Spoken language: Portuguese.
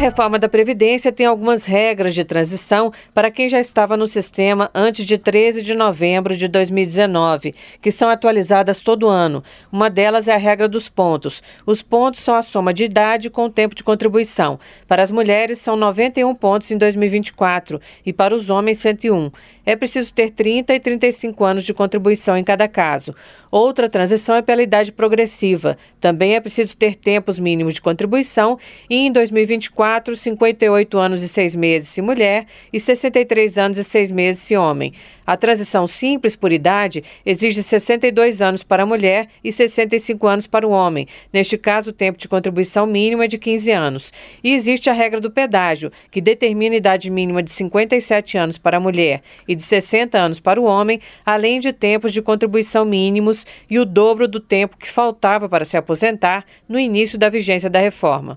Reforma da Previdência tem algumas regras de transição para quem já estava no sistema antes de 13 de novembro de 2019, que são atualizadas todo ano. Uma delas é a regra dos pontos. Os pontos são a soma de idade com o tempo de contribuição. Para as mulheres, são 91 pontos em 2024 e para os homens, 101 é preciso ter 30 e 35 anos de contribuição em cada caso. Outra transição é pela idade progressiva. Também é preciso ter tempos mínimos de contribuição e, em 2024, 58 anos e 6 meses se mulher e 63 anos e 6 meses se homem. A transição simples por idade exige 62 anos para a mulher e 65 anos para o homem. Neste caso, o tempo de contribuição mínimo é de 15 anos. E existe a regra do pedágio, que determina a idade mínima de 57 anos para a mulher e de 60 anos para o homem, além de tempos de contribuição mínimos e o dobro do tempo que faltava para se aposentar no início da vigência da reforma.